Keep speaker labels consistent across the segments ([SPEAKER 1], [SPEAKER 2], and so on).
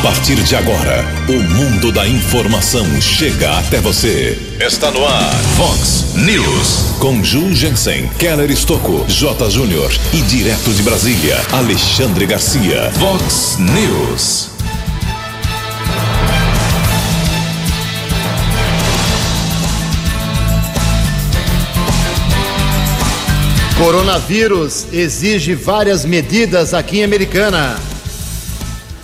[SPEAKER 1] A partir de agora, o mundo da informação chega até você. Está no ar, Fox News. Com Ju Jensen, Keller Estocco, J. Júnior e direto de Brasília, Alexandre Garcia. Fox News.
[SPEAKER 2] Coronavírus exige várias medidas aqui em Americana.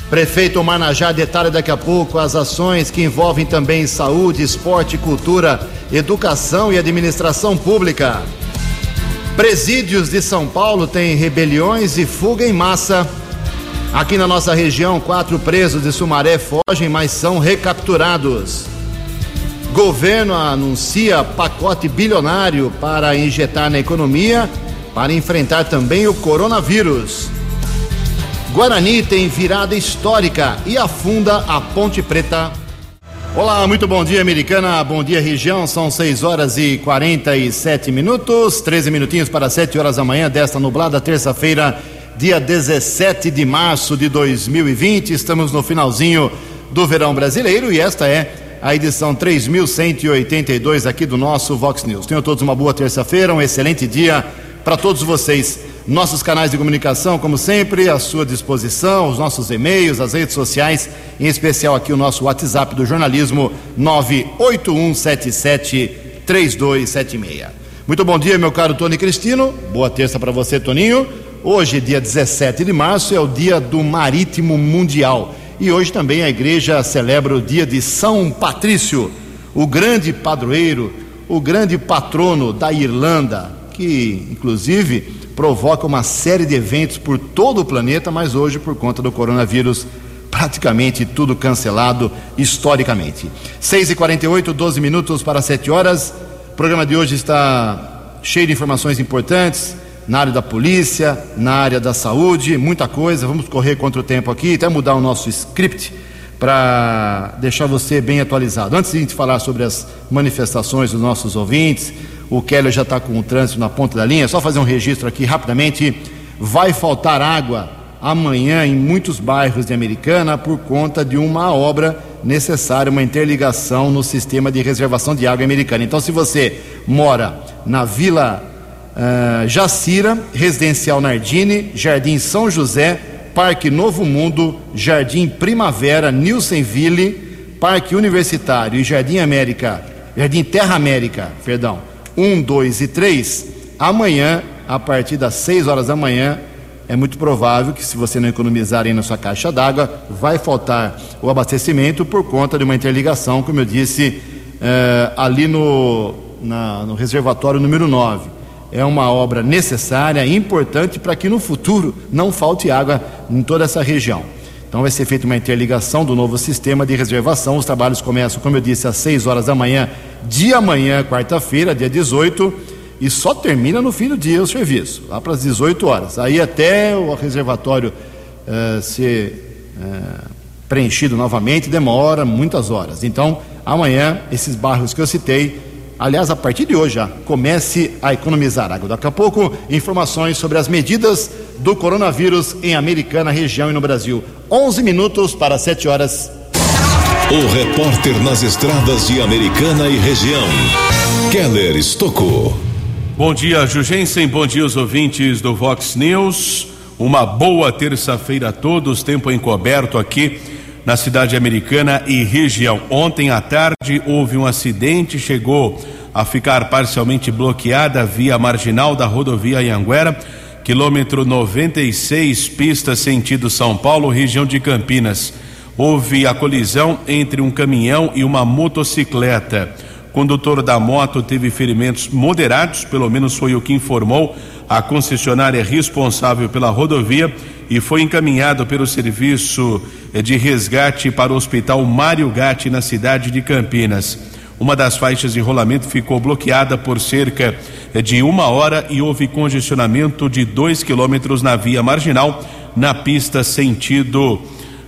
[SPEAKER 2] Prefeito Marnajá detalha daqui a pouco as ações que envolvem também saúde, esporte, cultura, educação e administração pública. Presídios de São Paulo têm rebeliões e fuga em massa. Aqui na nossa região, quatro presos de Sumaré fogem, mas são recapturados. Governo anuncia pacote bilionário para injetar na economia para enfrentar também o coronavírus. Guarani tem virada histórica e afunda a Ponte Preta. Olá, muito bom dia, americana. Bom dia, região. São 6 horas e 47 minutos, 13 minutinhos para 7 horas da manhã desta nublada terça-feira, dia 17 de março de 2020. Estamos no finalzinho do verão brasileiro e esta é a edição 3182 aqui do nosso Vox News. Tenham todos uma boa terça-feira, um excelente dia para todos vocês. Nossos canais de comunicação, como sempre, à sua disposição, os nossos e-mails, as redes sociais, em especial aqui o nosso WhatsApp do jornalismo 981773276. Muito bom dia, meu caro Tony Cristino. Boa terça para você, Toninho. Hoje, dia 17 de março, é o Dia do Marítimo Mundial. E hoje também a igreja celebra o dia de São Patrício, o grande padroeiro, o grande patrono da Irlanda, que inclusive provoca uma série de eventos por todo o planeta, mas hoje, por conta do coronavírus, praticamente tudo cancelado historicamente. 6h48, 12 minutos para 7 horas. O programa de hoje está cheio de informações importantes na área da polícia, na área da saúde, muita coisa. Vamos correr contra o tempo aqui, até mudar o nosso script para deixar você bem atualizado. Antes de a gente falar sobre as manifestações dos nossos ouvintes, o Keller já está com o trânsito na ponta da linha. Só fazer um registro aqui rapidamente. Vai faltar água amanhã em muitos bairros de Americana por conta de uma obra necessária, uma interligação no sistema de reservação de água americana. Então, se você mora na Vila uh, Jacira, Residencial Nardini, Jardim São José, Parque Novo Mundo, Jardim Primavera, Nilsenville, Parque Universitário e Jardim América, Jardim Terra América, perdão, 1, 2 e 3, amanhã, a partir das 6 horas da manhã, é muito provável que, se você não economizar aí na sua caixa d'água, vai faltar o abastecimento por conta de uma interligação, como eu disse, eh, ali no, na, no reservatório número 9. É uma obra necessária, importante, para que no futuro não falte água em toda essa região. Então vai ser feita uma interligação do novo sistema de reservação. Os trabalhos começam, como eu disse, às 6 horas da manhã de amanhã, quarta-feira, dia 18, e só termina no fim do dia o serviço, lá para as 18 horas. Aí até o reservatório uh, ser uh, preenchido novamente demora muitas horas. Então, amanhã, esses bairros que eu citei, aliás, a partir de hoje já, comece a economizar água. Daqui a pouco, informações sobre as medidas do coronavírus em Americana, região e no Brasil. 11 minutos para 7 horas.
[SPEAKER 1] O repórter nas estradas de Americana e região, Keller Estocou.
[SPEAKER 3] Bom dia, Jugensen. Bom dia, os ouvintes do Vox News. Uma boa terça-feira a todos. Tempo encoberto aqui na cidade americana e região. Ontem à tarde houve um acidente, chegou a ficar parcialmente bloqueada a via marginal da rodovia Anhanguera, quilômetro 96, pista sentido São Paulo, região de Campinas houve a colisão entre um caminhão e uma motocicleta. O condutor da moto teve ferimentos moderados, pelo menos foi o que informou a concessionária responsável pela rodovia e foi encaminhado pelo serviço de resgate para o Hospital Mário Gatti, na cidade de Campinas. Uma das faixas de rolamento ficou bloqueada por cerca de uma hora e houve congestionamento de dois quilômetros na via marginal, na pista sentido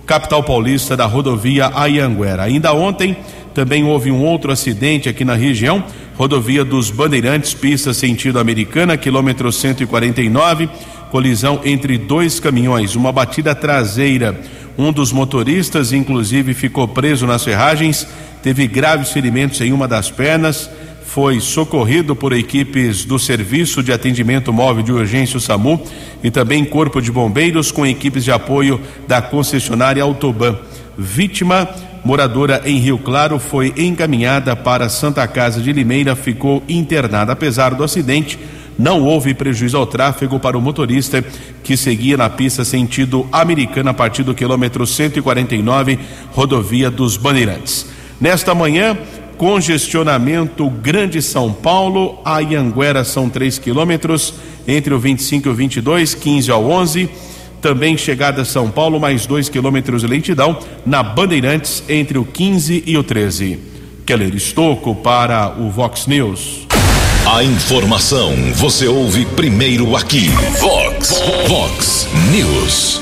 [SPEAKER 3] capital paulista da rodovia Ayanguera. Ainda ontem também houve um outro acidente aqui na região, rodovia dos Bandeirantes, pista sentido americana, quilômetro 149, colisão entre dois caminhões, uma batida traseira. Um dos motoristas, inclusive, ficou preso nas ferragens, teve graves ferimentos em uma das pernas, foi socorrido por equipes do Serviço de Atendimento Móvel de Urgência, o SAMU, e também Corpo de Bombeiros, com equipes de apoio da concessionária Autoban. Vítima, moradora em Rio Claro, foi encaminhada para Santa Casa de Limeira, ficou internada. Apesar do acidente, não houve prejuízo ao tráfego para o motorista que seguia na pista sentido americana a partir do quilômetro 149, rodovia dos Bandeirantes. Nesta manhã, congestionamento Grande São Paulo, a Ianguera são 3 quilômetros, entre o 25 e o 22, 15 ao 11. Também chegada a São Paulo, mais 2 quilômetros de lentidão, na Bandeirantes, entre o 15 e o 13. Keller Estocco para o Vox News.
[SPEAKER 1] A informação você ouve primeiro aqui. Vox, Vox News.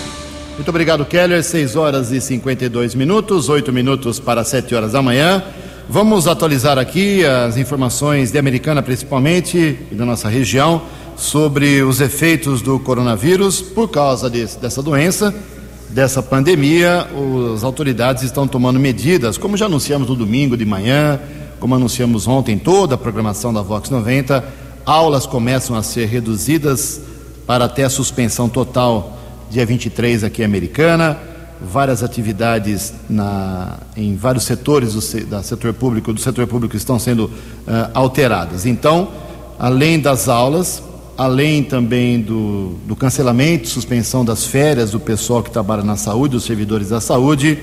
[SPEAKER 2] Muito obrigado, Keller. 6 horas e 52 minutos, 8 minutos para 7 horas da manhã. Vamos atualizar aqui as informações de Americana, principalmente, e da nossa região, sobre os efeitos do coronavírus por causa dessa doença, dessa pandemia. As autoridades estão tomando medidas, como já anunciamos no domingo de manhã, como anunciamos ontem, toda a programação da Vox 90. Aulas começam a ser reduzidas para até a suspensão total dia 23 aqui em Americana várias atividades na, em vários setores do, da setor público, do setor público estão sendo uh, alteradas. Então, além das aulas, além também do, do cancelamento, suspensão das férias do pessoal que trabalha na saúde, dos servidores da saúde,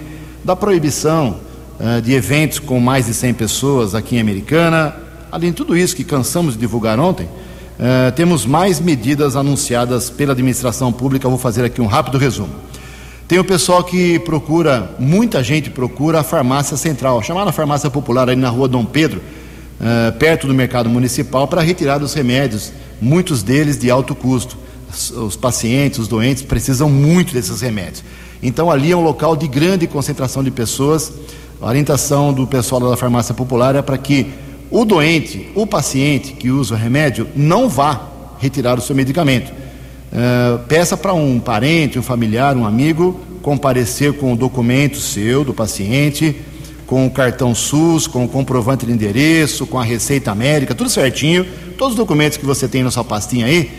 [SPEAKER 2] da proibição uh, de eventos com mais de 100 pessoas aqui em Americana, além de tudo isso que cansamos de divulgar ontem, uh, temos mais medidas anunciadas pela administração pública. Vou fazer aqui um rápido resumo. Tem o pessoal que procura, muita gente procura a farmácia central, chamada farmácia popular ali na rua Dom Pedro, uh, perto do mercado municipal, para retirar os remédios, muitos deles de alto custo. Os pacientes, os doentes precisam muito desses remédios. Então ali é um local de grande concentração de pessoas. A orientação do pessoal da farmácia popular é para que o doente, o paciente que usa o remédio, não vá retirar o seu medicamento Uh, peça para um parente, um familiar, um amigo comparecer com o documento seu, do paciente, com o cartão SUS, com o comprovante de endereço, com a receita médica, tudo certinho. Todos os documentos que você tem na sua pastinha aí,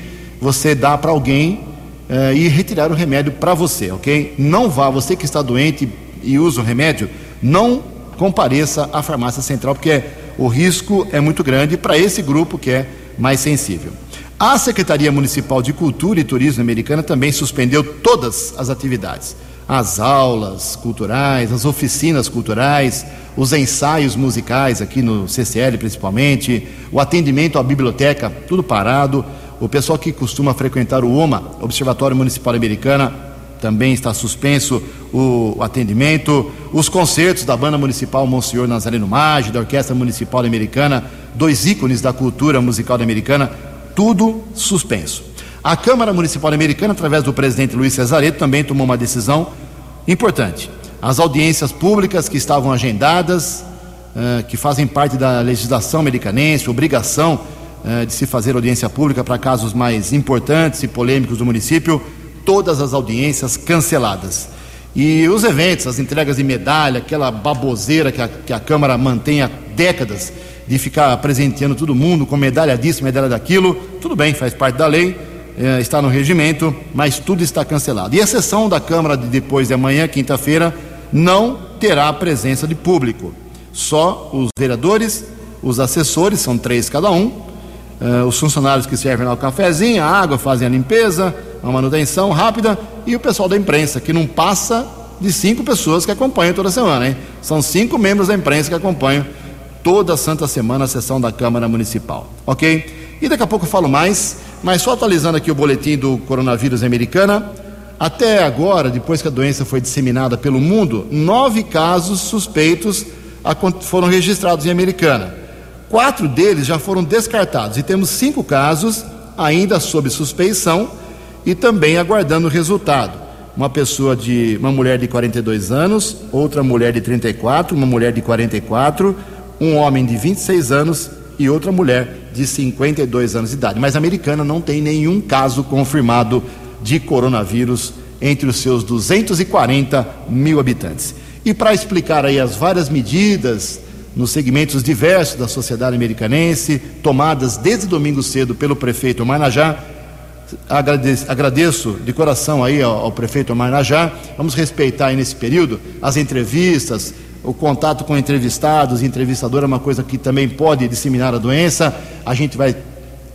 [SPEAKER 2] você dá para alguém uh, e retirar o remédio para você, ok? Não vá, você que está doente e usa o remédio, não compareça à farmácia central, porque o risco é muito grande para esse grupo que é mais sensível. A Secretaria Municipal de Cultura e Turismo Americana também suspendeu todas as atividades. As aulas culturais, as oficinas culturais, os ensaios musicais aqui no CCL principalmente, o atendimento à biblioteca, tudo parado. O pessoal que costuma frequentar o OMA, Observatório Municipal Americana, também está suspenso o atendimento. Os concertos da Banda Municipal Monsenhor Nazareno Maggi, da Orquestra Municipal Americana, dois ícones da cultura musical americana, tudo suspenso. A Câmara Municipal Americana, através do presidente Luiz Cesareto, também tomou uma decisão importante. As audiências públicas que estavam agendadas, uh, que fazem parte da legislação americanense, obrigação uh, de se fazer audiência pública para casos mais importantes e polêmicos do município, todas as audiências canceladas. E os eventos, as entregas de medalha, aquela baboseira que a, que a Câmara mantém há décadas, de ficar presenteando todo mundo com medalha disso, medalha daquilo, tudo bem, faz parte da lei, é, está no regimento, mas tudo está cancelado. E a sessão da Câmara de depois de amanhã, quinta-feira, não terá presença de público. Só os vereadores, os assessores, são três cada um, é, os funcionários que servem lá o cafezinho, a água, fazem a limpeza, a manutenção rápida, e o pessoal da imprensa, que não passa de cinco pessoas que acompanham toda semana, hein? São cinco membros da imprensa que acompanham toda santa semana a sessão da Câmara Municipal, ok? E daqui a pouco eu falo mais, mas só atualizando aqui o boletim do coronavírus americana. Até agora, depois que a doença foi disseminada pelo mundo, nove casos suspeitos foram registrados em Americana. Quatro deles já foram descartados e temos cinco casos ainda sob suspeição e também aguardando o resultado. Uma pessoa de uma mulher de 42 anos, outra mulher de 34, uma mulher de 44 um homem de 26 anos e outra mulher de 52 anos de idade. Mas a americana não tem nenhum caso confirmado de coronavírus entre os seus 240 mil habitantes. E para explicar aí as várias medidas nos segmentos diversos da sociedade americanense, tomadas desde domingo cedo pelo prefeito Marnajá, agradeço, agradeço de coração aí ao, ao prefeito Marnajá, vamos respeitar aí nesse período as entrevistas, o contato com entrevistados, entrevistador é uma coisa que também pode disseminar a doença. A gente vai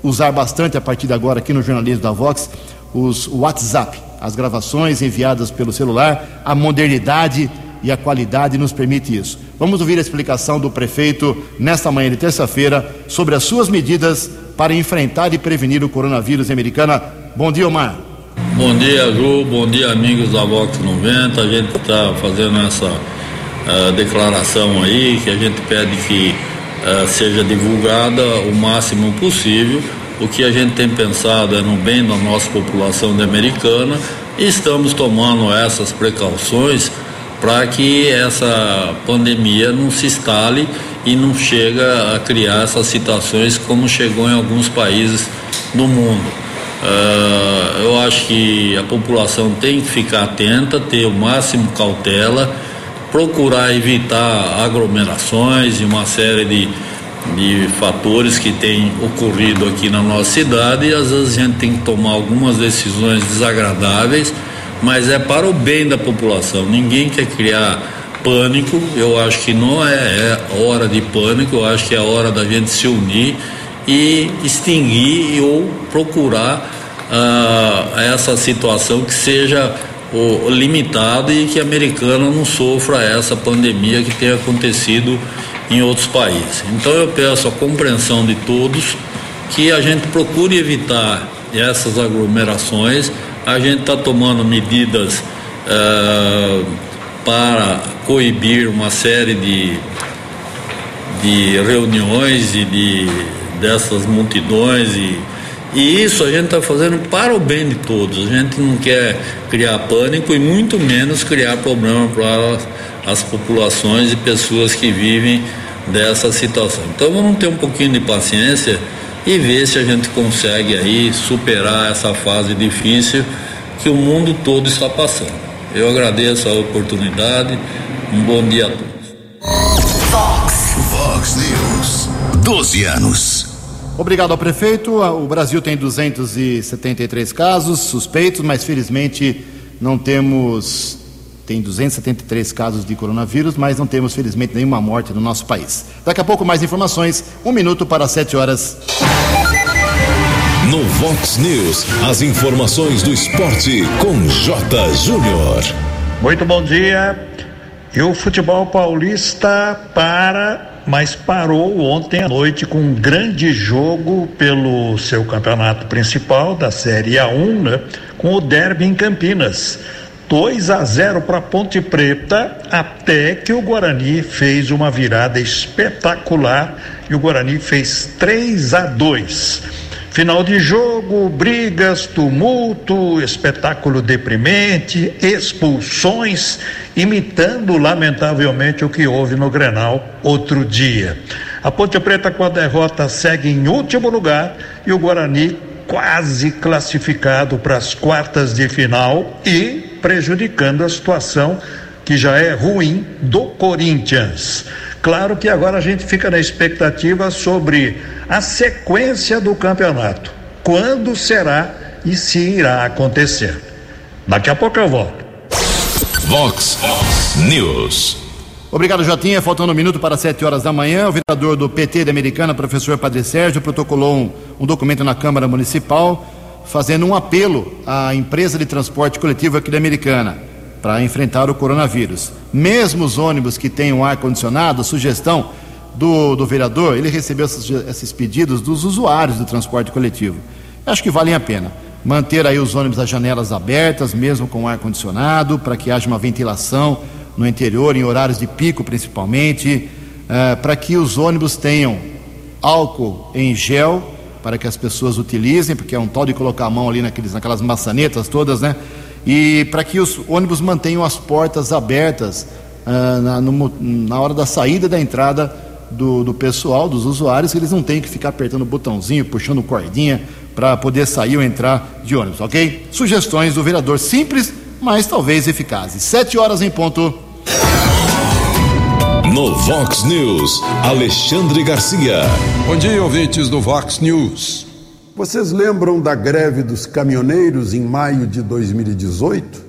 [SPEAKER 2] usar bastante a partir de agora aqui no jornalismo da Vox os WhatsApp, as gravações enviadas pelo celular, a modernidade e a qualidade nos permite isso. Vamos ouvir a explicação do prefeito nesta manhã de terça-feira sobre as suas medidas para enfrentar e prevenir o coronavírus americana. Bom dia, Omar.
[SPEAKER 4] Bom dia, Ju. Bom dia, amigos da Vox 90. A gente está fazendo essa uh, declaração aí, que a gente pede que uh, seja divulgada o máximo possível. O que a gente tem pensado é no bem da nossa população de americana e estamos tomando essas precauções para que essa pandemia não se instale e não chega a criar essas situações como chegou em alguns países do mundo. Uh, eu acho que a população tem que ficar atenta, ter o máximo cautela procurar evitar aglomerações e uma série de, de fatores que têm ocorrido aqui na nossa cidade e às vezes a gente tem que tomar algumas decisões desagradáveis, mas é para o bem da população. Ninguém quer criar pânico, eu acho que não é, é hora de pânico, eu acho que é hora da gente se unir e extinguir ou procurar uh, essa situação que seja o, limitado e que a americana não sofra essa pandemia que tem acontecido em outros países. Então eu peço a compreensão de todos que a gente procure evitar essas aglomerações. A gente está tomando medidas uh, para coibir uma série de, de reuniões e de dessas multidões e e isso a gente está fazendo para o bem de todos. A gente não quer criar pânico e muito menos criar problema para as populações e pessoas que vivem dessa situação. Então vamos ter um pouquinho de paciência e ver se a gente consegue aí superar essa fase difícil que o mundo todo está passando. Eu agradeço a oportunidade. Um bom dia a todos.
[SPEAKER 1] Fox, Fox News. 12 anos.
[SPEAKER 2] Obrigado ao prefeito. O Brasil tem 273 casos suspeitos, mas felizmente não temos. Tem 273 casos de coronavírus, mas não temos, felizmente, nenhuma morte no nosso país. Daqui a pouco, mais informações. Um minuto para sete horas.
[SPEAKER 1] No Vox News, as informações do esporte com J. Júnior.
[SPEAKER 5] Muito bom dia. E o futebol paulista para mas parou ontem à noite com um grande jogo pelo seu campeonato principal da Série A1, né, com o Derby em Campinas. 2 a 0 para Ponte Preta, até que o Guarani fez uma virada espetacular e o Guarani fez 3 a 2. Final de jogo, brigas, tumulto, espetáculo deprimente, expulsões, imitando lamentavelmente o que houve no Grenal outro dia. A Ponte Preta com a derrota segue em último lugar e o Guarani quase classificado para as quartas de final e prejudicando a situação que já é ruim do Corinthians. Claro que agora a gente fica na expectativa sobre a sequência do campeonato. Quando será e se irá acontecer. Daqui a pouco eu volto.
[SPEAKER 1] Vox News.
[SPEAKER 2] Obrigado, Jotinha. Faltando um minuto para sete horas da manhã, o vereador do PT de Americana, professor Padre Sérgio, protocolou um, um documento na Câmara Municipal fazendo um apelo à empresa de transporte coletivo aqui da Americana para enfrentar o coronavírus. Mesmo os ônibus que tenham ar-condicionado, sugestão do, do vereador, ele recebeu esses, esses pedidos dos usuários do transporte coletivo. Acho que valem a pena manter aí os ônibus as janelas abertas, mesmo com ar-condicionado, para que haja uma ventilação no interior, em horários de pico principalmente, uh, para que os ônibus tenham álcool em gel, para que as pessoas utilizem, porque é um tal de colocar a mão ali naqueles, naquelas maçanetas todas, né? E para que os ônibus mantenham as portas abertas uh, na, no, na hora da saída e da entrada do, do pessoal, dos usuários, eles não têm que ficar apertando o botãozinho, puxando cordinha para poder sair ou entrar de ônibus, ok? Sugestões do vereador simples, mas talvez eficazes. Sete horas em ponto.
[SPEAKER 1] No Vox News, Alexandre Garcia.
[SPEAKER 6] Bom dia, ouvintes do Vox News. Vocês lembram da greve dos caminhoneiros em maio de 2018?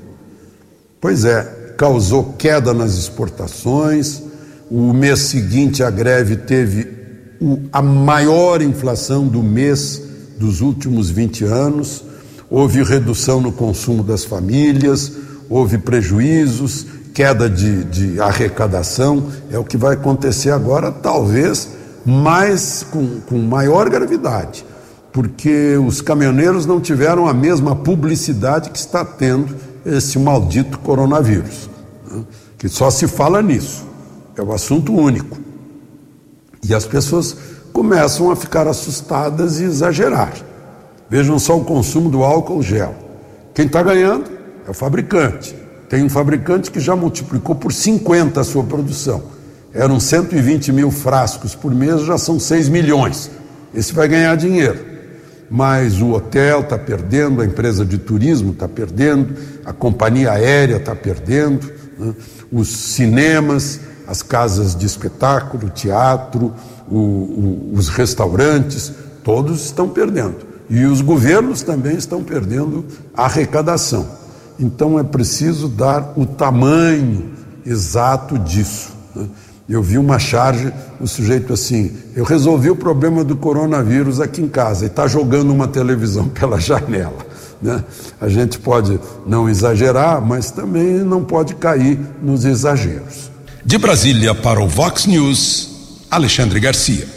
[SPEAKER 6] Pois é, causou queda nas exportações. O mês seguinte, a greve teve a maior inflação do mês dos últimos 20 anos. Houve redução no consumo das famílias, houve prejuízos queda de, de arrecadação, é o que vai acontecer agora, talvez mais com, com maior gravidade, porque os caminhoneiros não tiveram a mesma publicidade que está tendo esse maldito coronavírus, né? que só se fala nisso, é o assunto único. E as pessoas começam a ficar assustadas e exagerar. Vejam só o consumo do álcool gel. Quem está ganhando é o fabricante. Tem um fabricante que já multiplicou por 50 a sua produção. Eram 120 mil frascos por mês, já são 6 milhões. Esse vai ganhar dinheiro. Mas o hotel está perdendo, a empresa de turismo está perdendo, a companhia aérea está perdendo, né? os cinemas, as casas de espetáculo, teatro, o, o, os restaurantes, todos estão perdendo. E os governos também estão perdendo a arrecadação. Então é preciso dar o tamanho exato disso. Né? Eu vi uma charge, o sujeito assim, eu resolvi o problema do coronavírus aqui em casa e está jogando uma televisão pela janela. Né? A gente pode não exagerar, mas também não pode cair nos exageros.
[SPEAKER 1] De Brasília para o Vox News, Alexandre Garcia.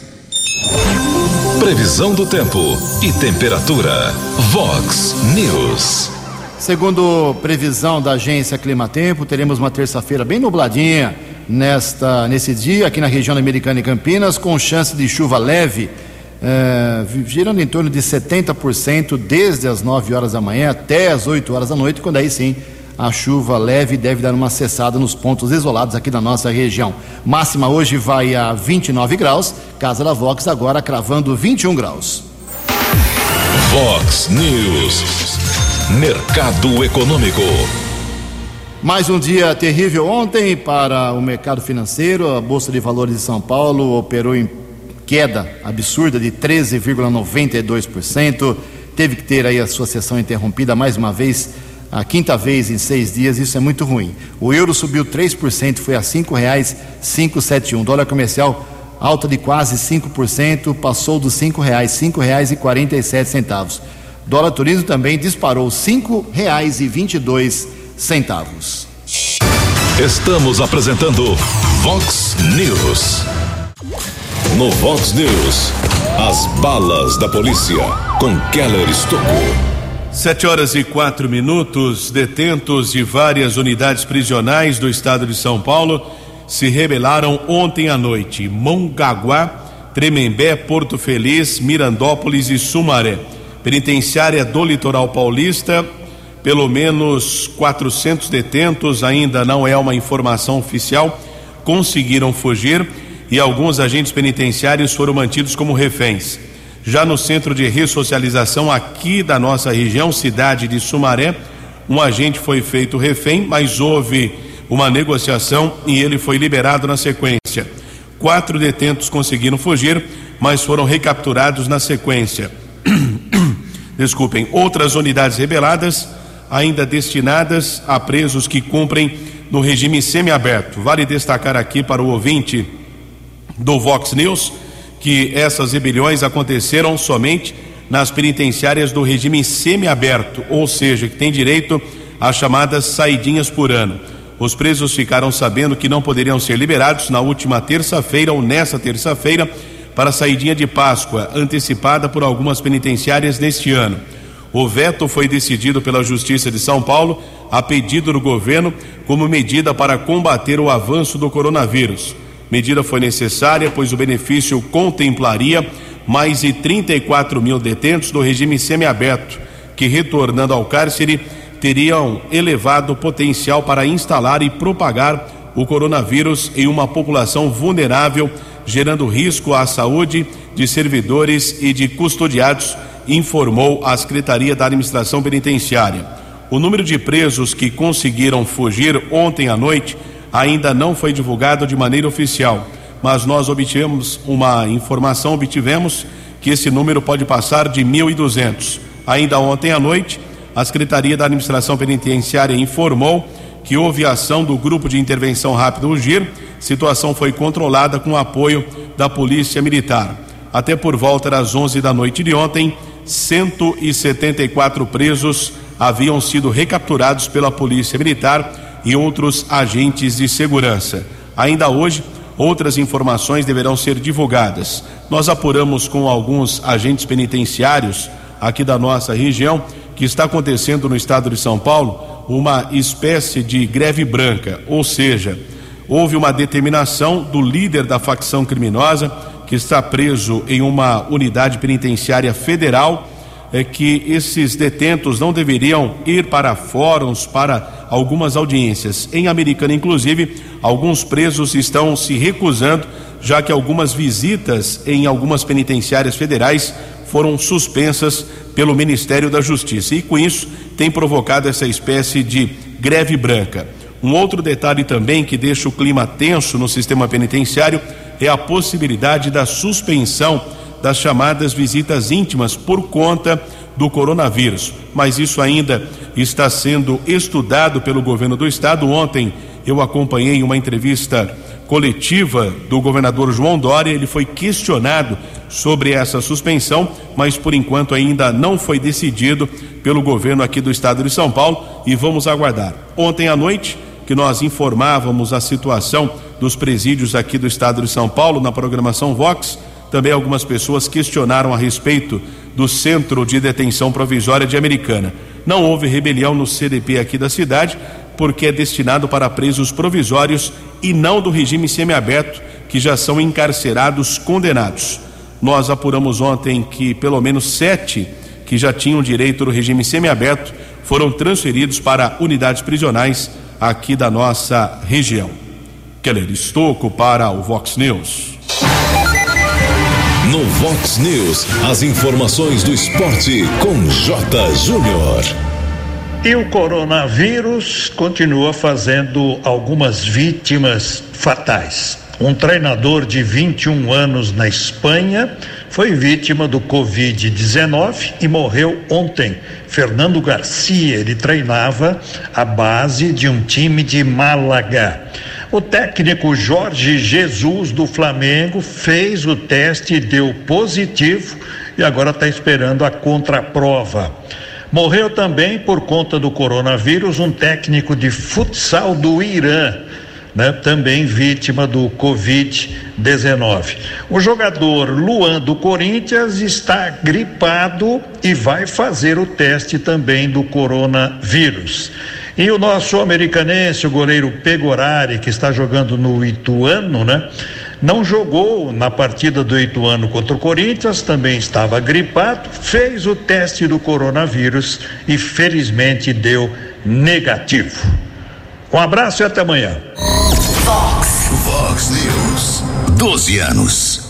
[SPEAKER 1] Previsão do tempo e temperatura. Vox News.
[SPEAKER 2] Segundo previsão da agência Climatempo, teremos uma terça-feira bem nubladinha nesta, nesse dia, aqui na região americana e Campinas, com chance de chuva leve, é, girando em torno de 70% desde as 9 horas da manhã até as 8 horas da noite, quando aí sim a chuva leve deve dar uma cessada nos pontos isolados aqui da nossa região. Máxima hoje vai a 29 graus, Casa da Vox agora cravando 21 graus.
[SPEAKER 1] Vox News. Mercado Econômico.
[SPEAKER 2] Mais um dia terrível ontem para o mercado financeiro. A Bolsa de Valores de São Paulo operou em queda absurda de 13,92%. Teve que ter aí a sua sessão interrompida mais uma vez, a quinta vez em seis dias. Isso é muito ruim. O euro subiu 3%, foi a R$ 5,571. Dólar comercial alta de quase 5%, passou dos R$ 5,00, R$ 5,47. Dólar turismo também disparou R$ 5,22 centavos.
[SPEAKER 1] Estamos apresentando Vox News. No Vox News, as balas da polícia com Keller Estocou.
[SPEAKER 3] Sete horas e quatro minutos, detentos de várias unidades prisionais do estado de São Paulo se rebelaram ontem à noite. Mongaguá, Tremembé, Porto Feliz, Mirandópolis e Sumaré penitenciária do Litoral Paulista, pelo menos 400 detentos, ainda não é uma informação oficial, conseguiram fugir e alguns agentes penitenciários foram mantidos como reféns. Já no centro de ressocialização aqui da nossa região, cidade de Sumaré, um agente foi feito refém, mas houve uma negociação e ele foi liberado na sequência. Quatro detentos conseguiram fugir, mas foram recapturados na sequência desculpem, outras unidades rebeladas ainda destinadas a presos que cumprem no regime semiaberto. Vale destacar aqui para o ouvinte do Vox News que essas rebeliões aconteceram somente nas penitenciárias do regime semiaberto, ou seja, que tem direito às chamadas saidinhas por ano. Os presos ficaram sabendo que não poderiam ser liberados na última terça-feira ou nessa terça-feira para a saidinha de Páscoa, antecipada por algumas penitenciárias neste ano. O veto foi decidido pela Justiça de São Paulo a pedido do governo como medida para combater o avanço do coronavírus. Medida foi necessária, pois o benefício contemplaria mais de 34 mil detentos do regime semiaberto, que retornando ao cárcere teriam elevado potencial para instalar e propagar o coronavírus em uma população vulnerável gerando risco à saúde de servidores e de custodiados, informou a Secretaria da Administração Penitenciária. O número de presos que conseguiram fugir ontem à noite ainda não foi divulgado de maneira oficial, mas nós obtivemos uma informação, obtivemos que esse número pode passar de 1.200. Ainda ontem à noite, a Secretaria da Administração Penitenciária informou que houve ação do Grupo de Intervenção Rápida UGIR, situação foi controlada com o apoio da Polícia Militar. Até por volta das 11 da noite de ontem, 174 presos haviam sido recapturados pela Polícia Militar e outros agentes de segurança. Ainda hoje, outras informações deverão ser divulgadas. Nós apuramos com alguns agentes penitenciários aqui da nossa região que está acontecendo no estado de São Paulo uma espécie de greve branca, ou seja, houve uma determinação do líder da facção criminosa que está preso em uma unidade penitenciária federal é que esses detentos não deveriam ir para fóruns, para algumas audiências. Em Americana, inclusive, alguns presos estão se recusando, já que algumas visitas em algumas penitenciárias federais foram suspensas pelo Ministério da Justiça. E com isso tem provocado essa espécie de greve branca. Um outro detalhe também que deixa o clima tenso no sistema penitenciário é a possibilidade da suspensão das chamadas visitas íntimas por conta do coronavírus. Mas isso ainda está sendo estudado pelo governo do estado. Ontem eu acompanhei uma entrevista coletiva do governador João Dória. Ele foi questionado sobre essa suspensão, mas por enquanto ainda não foi decidido pelo governo aqui do estado de São Paulo e vamos aguardar. Ontem à noite, que nós informávamos a situação dos presídios aqui do estado de São Paulo na programação Vox, também algumas pessoas questionaram a respeito do Centro de Detenção Provisória de Americana. Não houve rebelião no CDP aqui da cidade, porque é destinado para presos provisórios e não do regime semiaberto, que já são encarcerados condenados. Nós apuramos ontem que pelo menos sete que já tinham direito do regime semiaberto foram transferidos para unidades prisionais aqui da nossa região. Keller Estocco para o Vox News.
[SPEAKER 1] No Vox News, as informações do esporte com J. Júnior.
[SPEAKER 5] E o coronavírus continua fazendo algumas vítimas fatais. Um treinador de 21 anos na Espanha foi vítima do Covid-19 e morreu ontem. Fernando Garcia, ele treinava a base de um time de Málaga. O técnico Jorge Jesus do Flamengo fez o teste e deu positivo e agora está esperando a contraprova. Morreu também por conta do coronavírus um técnico de futsal do Irã. Né, também vítima do Covid-19. O jogador Luan do Corinthians está gripado e vai fazer o teste também do coronavírus. E o nosso americanense, o goleiro Pegorari, que está jogando no Ituano, né? Não jogou na partida do Ituano contra o Corinthians, também estava gripado, fez o teste do coronavírus e felizmente deu negativo. Um abraço e até amanhã.
[SPEAKER 1] Fox, Fox News. 12 anos.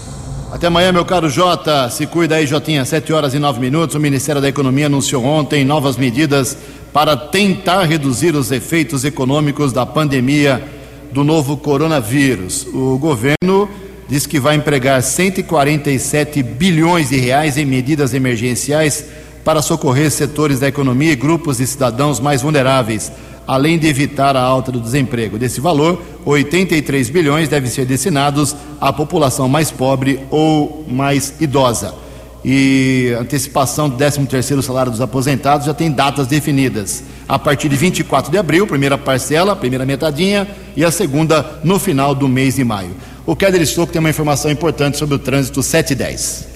[SPEAKER 2] Até amanhã, meu caro Jota. Se cuida aí, Jotinha. 7 horas e 9 minutos. O Ministério da Economia anunciou ontem novas medidas para tentar reduzir os efeitos econômicos da pandemia do novo coronavírus. O governo diz que vai empregar 147 bilhões de reais em medidas emergenciais para socorrer setores da economia e grupos de cidadãos mais vulneráveis, além de evitar a alta do desemprego. Desse valor, 83 bilhões devem ser destinados à população mais pobre ou mais idosa. E antecipação do 13º salário dos aposentados já tem datas definidas a partir de 24 de abril, primeira parcela, primeira metadinha, e a segunda no final do mês de maio. O Keller Estouco tem uma informação importante sobre o trânsito 710.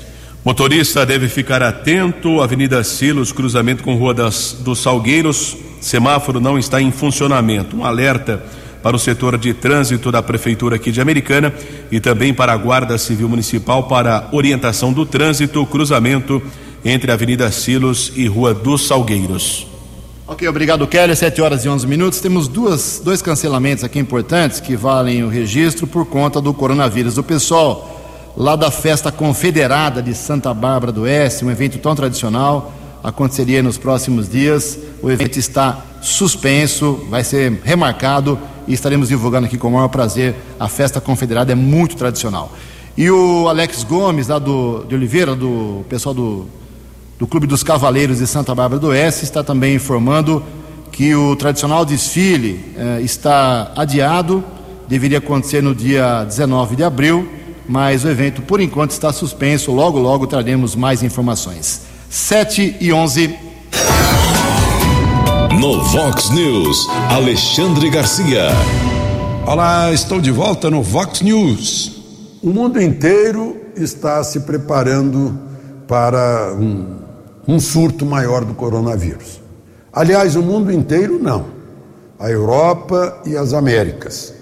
[SPEAKER 3] Motorista deve ficar atento, Avenida Silos, cruzamento com Rua das, dos Salgueiros, semáforo não está em funcionamento. Um alerta para o setor de trânsito da Prefeitura aqui de Americana e também para a Guarda Civil Municipal para orientação do trânsito, cruzamento entre Avenida Silos e Rua dos Salgueiros.
[SPEAKER 2] Ok, obrigado, Kelly. 7 horas e 11 minutos. Temos duas, dois cancelamentos aqui importantes que valem o registro por conta do coronavírus. O pessoal lá da Festa Confederada de Santa Bárbara do Oeste, um evento tão tradicional, aconteceria nos próximos dias. O evento está suspenso, vai ser remarcado e estaremos divulgando aqui com o maior prazer. A festa confederada é muito tradicional. E o Alex Gomes, lá do, de Oliveira, do pessoal do, do Clube dos Cavaleiros de Santa Bárbara do Oeste, está também informando que o tradicional desfile eh, está adiado, deveria acontecer no dia 19 de abril, mas o evento por enquanto está suspenso. Logo, logo traremos mais informações. 7 e 11.
[SPEAKER 1] No Vox News, Alexandre Garcia.
[SPEAKER 6] Olá, estou de volta no Vox News. O mundo inteiro está se preparando para um, um surto maior do coronavírus. Aliás, o mundo inteiro não. A Europa e as Américas.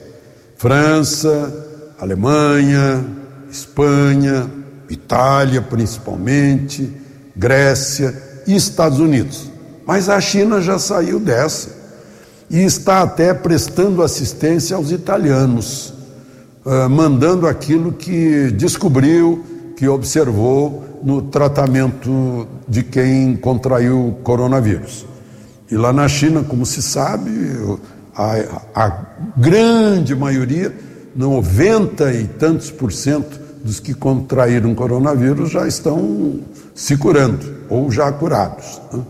[SPEAKER 6] França, Alemanha, Espanha, Itália principalmente, Grécia e Estados Unidos. Mas a China já saiu dessa e está até prestando assistência aos italianos, uh, mandando aquilo que descobriu, que observou no tratamento de quem contraiu o coronavírus. E lá na China, como se sabe, a, a grande maioria, 90 e tantos por cento dos que contraíram coronavírus já estão se curando ou já curados. Né?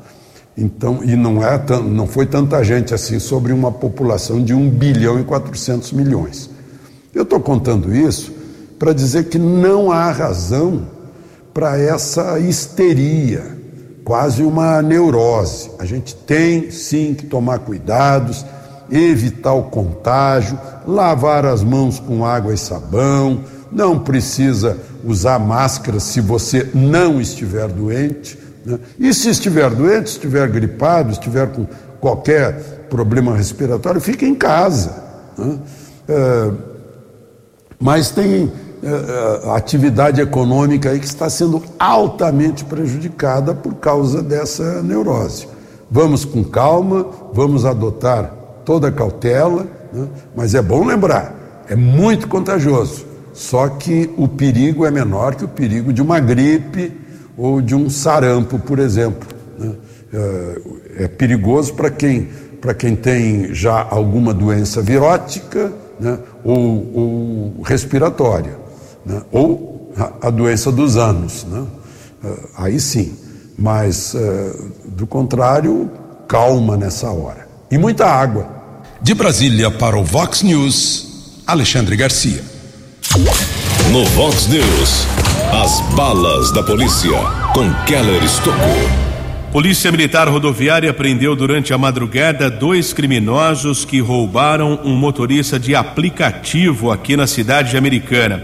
[SPEAKER 6] Então, e não, é, não foi tanta gente assim sobre uma população de 1 bilhão e 400 milhões. Eu estou contando isso para dizer que não há razão para essa histeria, quase uma neurose. A gente tem sim que tomar cuidados, evitar o contágio, lavar as mãos com água e sabão, não precisa usar máscara se você não estiver doente né? E se estiver doente, estiver gripado, estiver com qualquer problema respiratório, fique em casa. Né? É, mas tem é, atividade econômica aí que está sendo altamente prejudicada por causa dessa neurose. Vamos com calma, vamos adotar toda a cautela, né? mas é bom lembrar, é muito contagioso. Só que o perigo é menor que o perigo de uma gripe ou de um sarampo, por exemplo. Né? É, é perigoso para quem, quem tem já alguma doença virótica né? ou, ou, respiratória, né? ou a, a, doença dos anos. Né? É, aí sim, mas é, do contrário, calma nessa hora. E muita água.
[SPEAKER 1] De Brasília para o Vox News, Alexandre Garcia. No Vox News. As balas da polícia com Keller Estocou.
[SPEAKER 3] Polícia Militar Rodoviária prendeu durante a madrugada dois criminosos que roubaram um motorista de aplicativo aqui na cidade americana.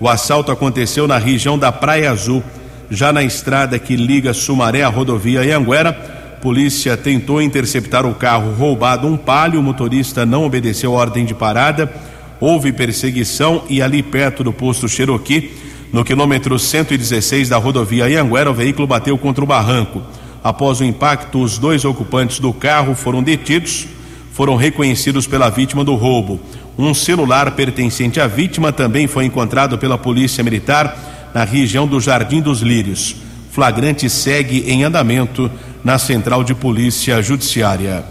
[SPEAKER 3] O assalto aconteceu na região da Praia Azul, já na estrada que liga Sumaré à rodovia Anguera. Polícia tentou interceptar o carro roubado um palio, o motorista não obedeceu ordem de parada. Houve perseguição e ali perto do posto Cherokee no quilômetro 116 da rodovia Ianguera, o veículo bateu contra o barranco. Após o impacto, os dois ocupantes do carro foram detidos, foram reconhecidos pela vítima do roubo. Um celular pertencente à vítima também foi encontrado pela Polícia Militar na região do Jardim dos Lírios. Flagrante segue em andamento na Central de Polícia Judiciária.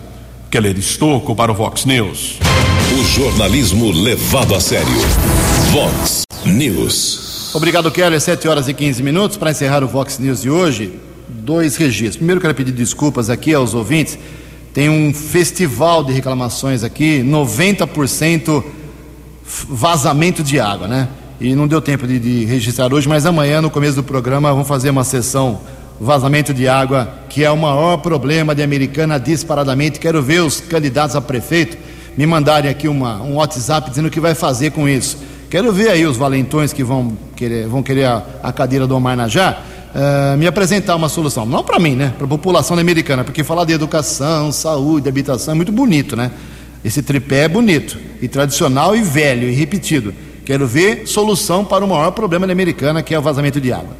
[SPEAKER 3] Keller Estocco para o Vox News.
[SPEAKER 1] O jornalismo levado a sério. Vox News.
[SPEAKER 2] Obrigado, Keller. 7 horas e 15 minutos. Para encerrar o Vox News de hoje, dois registros. Primeiro, quero pedir desculpas aqui aos ouvintes. Tem um festival de reclamações aqui, 90% vazamento de água, né? E não deu tempo de, de, registrar hoje, mas amanhã, no começo do programa, vamos fazer uma sessão vazamento de água, que é o maior problema de Americana disparadamente. Quero ver os candidatos a prefeito me mandarem aqui uma, um WhatsApp dizendo o que vai fazer com isso. Quero ver aí os valentões que vão querer, vão querer a, a cadeira do Omar Najá uh, me apresentar uma solução. Não para mim, né? Para a população americana, porque falar de educação, saúde, habitação é muito bonito, né? Esse tripé é bonito, e tradicional, e velho, e repetido. Quero ver solução para o maior problema da americana, que é o vazamento de água.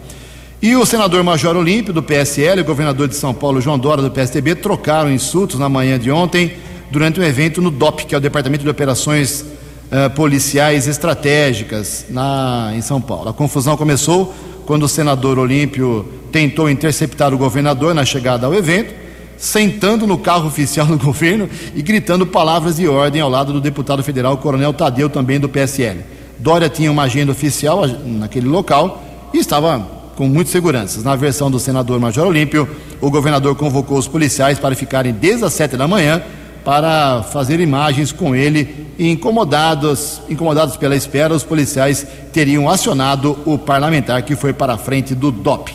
[SPEAKER 2] E o senador Major Olímpio, do PSL, e o governador de São Paulo, João Dora, do PSDB, trocaram insultos na manhã de ontem, durante um evento no DOP, que é o Departamento de Operações uh, policiais estratégicas na, em São Paulo. A confusão começou quando o senador Olímpio tentou interceptar o governador na chegada ao evento, sentando no carro oficial do governo e gritando palavras de ordem ao lado do deputado federal Coronel Tadeu, também do PSL. Dória tinha uma agenda oficial naquele local e estava com muitas seguranças. Na versão do senador Major Olímpio, o governador convocou os policiais para ficarem desde as sete da manhã para fazer imagens com ele e incomodados, incomodados pela espera, os policiais teriam acionado o parlamentar que foi para a frente do DOP.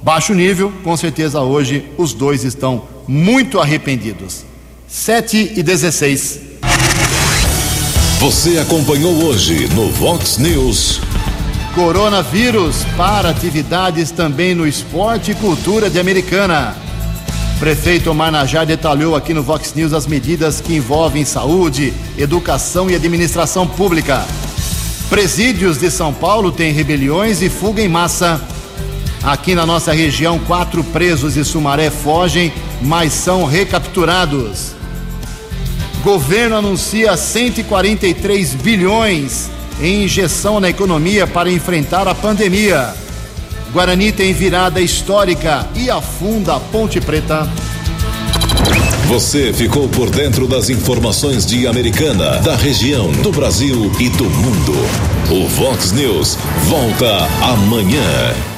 [SPEAKER 2] Baixo nível, com certeza hoje os dois estão muito arrependidos. 7 e 16.
[SPEAKER 1] Você acompanhou hoje no Vox News.
[SPEAKER 2] Coronavírus para atividades também no esporte e cultura de Americana. Prefeito Omar Najar detalhou aqui no Vox News as medidas que envolvem saúde, educação e administração pública. Presídios de São Paulo têm rebeliões e fuga em massa. Aqui na nossa região, quatro presos de Sumaré fogem, mas são recapturados. Governo anuncia 143 bilhões em injeção na economia para enfrentar a pandemia. Guarani tem virada histórica e afunda a Ponte Preta.
[SPEAKER 1] Você ficou por dentro das informações de Americana, da região, do Brasil e do mundo. O Vox News volta amanhã.